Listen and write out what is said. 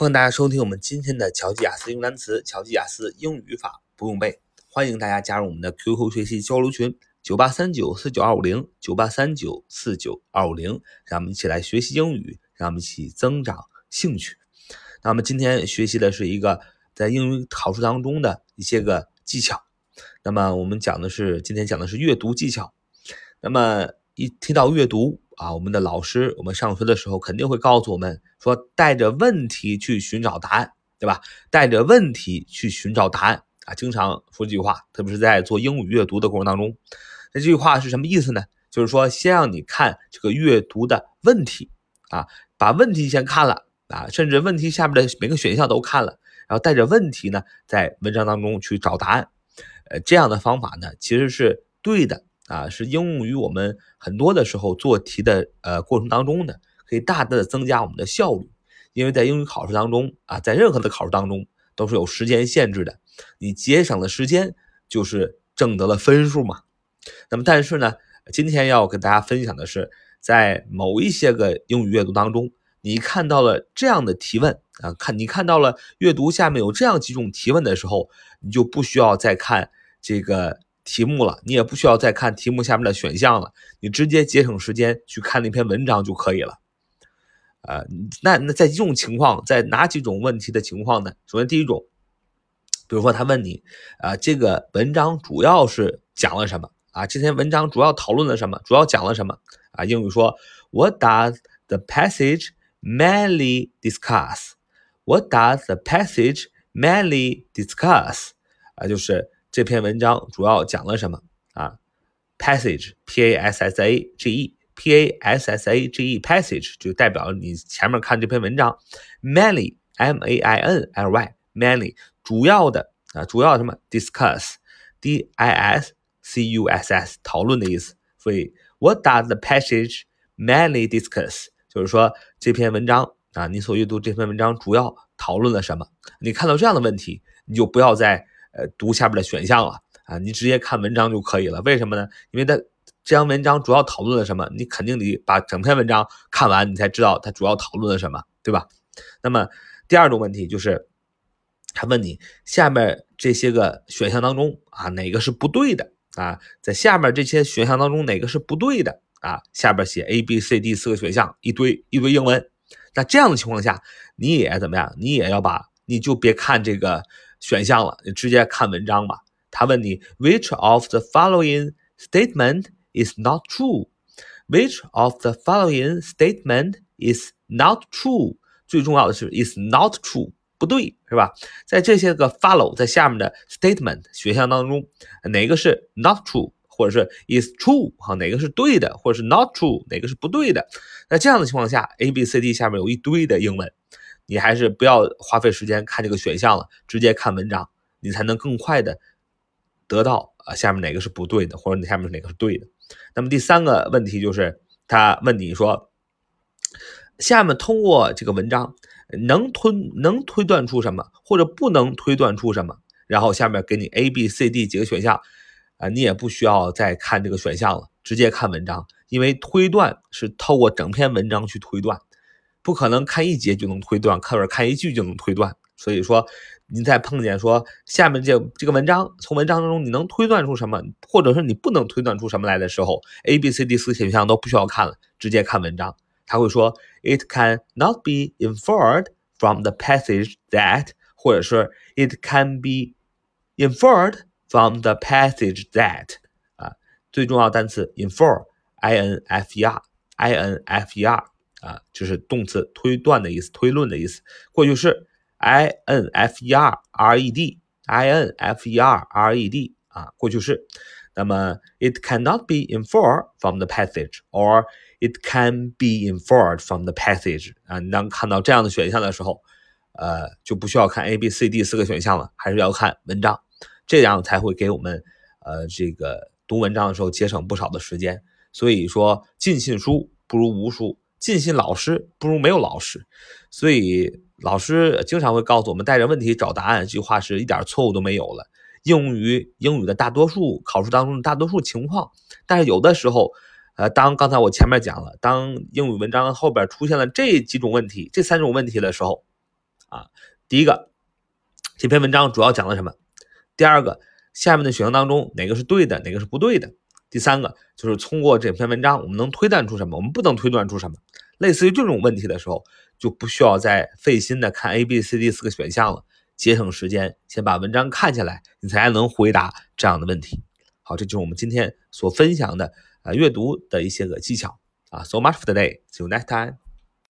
欢迎大家收听我们今天的乔记雅思用单词、乔记雅思英语语法不用背。欢迎大家加入我们的 QQ 学习交流群：九八三九四九二五零九八三九四九二五零，让我们一起来学习英语，让我们一起增长兴趣。那么今天学习的是一个在英语考试当中的一些个技巧。那么我们讲的是今天讲的是阅读技巧。那么一提到阅读，啊，我们的老师，我们上学的时候肯定会告诉我们说，带着问题去寻找答案，对吧？带着问题去寻找答案啊，经常说这句话，特别是在做英语阅读的过程当中。那这句话是什么意思呢？就是说，先让你看这个阅读的问题啊，把问题先看了啊，甚至问题下面的每个选项都看了，然后带着问题呢，在文章当中去找答案。呃，这样的方法呢，其实是对的。啊，是应用于我们很多的时候做题的呃过程当中的，可以大大的增加我们的效率。因为在英语考试当中啊，在任何的考试当中都是有时间限制的，你节省了时间就是挣得了分数嘛。那么但是呢，今天要跟大家分享的是，在某一些个英语阅读当中，你看到了这样的提问啊，看你看到了阅读下面有这样几种提问的时候，你就不需要再看这个。题目了，你也不需要再看题目下面的选项了，你直接节省时间去看那篇文章就可以了。呃，那那在这种情况，在哪几种问题的情况呢？首先第一种，比如说他问你，啊，这个文章主要是讲了什么？啊，这篇文章主要讨论了什么？主要讲了什么？啊，英语说，What does the passage mainly discuss？What does the passage mainly discuss？啊，就是。这篇文章主要讲了什么啊？Passage, P-A-S-S-A-G-E, P-A-S-S-A-G-E, passage 就代表你前面看这篇文章。Mainly, M-A-I-N-L-Y, mainly 主要的啊，主要什么？Discuss, D-I-S-C-U-S-S 讨论的意思。所以，What does the passage mainly discuss？就是说这篇文章啊，你所阅读这篇文章主要讨论了什么？你看到这样的问题，你就不要再。呃，读下边的选项了啊，你直接看文章就可以了。为什么呢？因为它这篇文章主要讨论了什么，你肯定得把整篇文章看完，你才知道它主要讨论了什么，对吧？那么第二种问题就是，他问你下面这些个选项当中啊，哪个是不对的啊？在下面这些选项当中哪个是不对的啊？下边写 A、B、C、D 四个选项，一堆一堆英文。那这样的情况下，你也怎么样？你也要把，你就别看这个。选项了，你直接看文章吧。他问你，Which of the following statement is not true？Which of the following statement is not true？最重要的是 is not true，不对，是吧？在这些个 follow 在下面的 statement 选项当中，哪个是 not true，或者是 is true？哈，哪个是对的，或者是 not true？哪个是不对的？那这样的情况下，A、B、C、D 下面有一堆的英文。 你还是不要花费时间看这个选项了，直接看文章，你才能更快的得到啊下面哪个是不对的，或者你下面哪个是对的。那么第三个问题就是他问你说，下面通过这个文章能推能推断出什么，或者不能推断出什么？然后下面给你 A、B、C、D 几个选项啊，你也不需要再看这个选项了，直接看文章，因为推断是透过整篇文章去推断。不可能看一节就能推断，或者看一句就能推断。所以说，你再碰见说下面这这个文章，从文章当中你能推断出什么，或者说你不能推断出什么来的时候，A、B、C、D 四选项都不需要看了，直接看文章。他会说，It can not be inferred from the passage that，或者是 It can be inferred from the passage that。啊，最重要单词 infer，I N F E R，I N F E R。啊，就是动词推断的意思，推论的意思。过去式 i n f e r r e d i n f e r r e d 啊，过去式。那么 it cannot be inferred from the passage，or it can be inferred from the passage。啊，你当看到这样的选项的时候，呃，就不需要看 a b c d 四个选项了，还是要看文章，这样才会给我们呃这个读文章的时候节省不少的时间。所以说，尽信书不如无书。尽信老师不如没有老师，所以老师经常会告诉我们带着问题找答案，这句话是一点错误都没有了，应用于英语的大多数考试当中的大多数情况。但是有的时候，呃，当刚才我前面讲了，当英语文章后边出现了这几种问题，这三种问题的时候，啊。第一个，这篇文章主要讲了什么？第二个，下面的选项当中哪个是对的，哪个是不对的？第三个，就是通过这篇文章，我们能推断出什么？我们不能推断出什么？类似于这种问题的时候，就不需要再费心的看 A、B、C、D 四个选项了，节省时间，先把文章看下来，你才能回答这样的问题。好，这就是我们今天所分享的啊阅读的一些个技巧啊。So much for today. See you next time.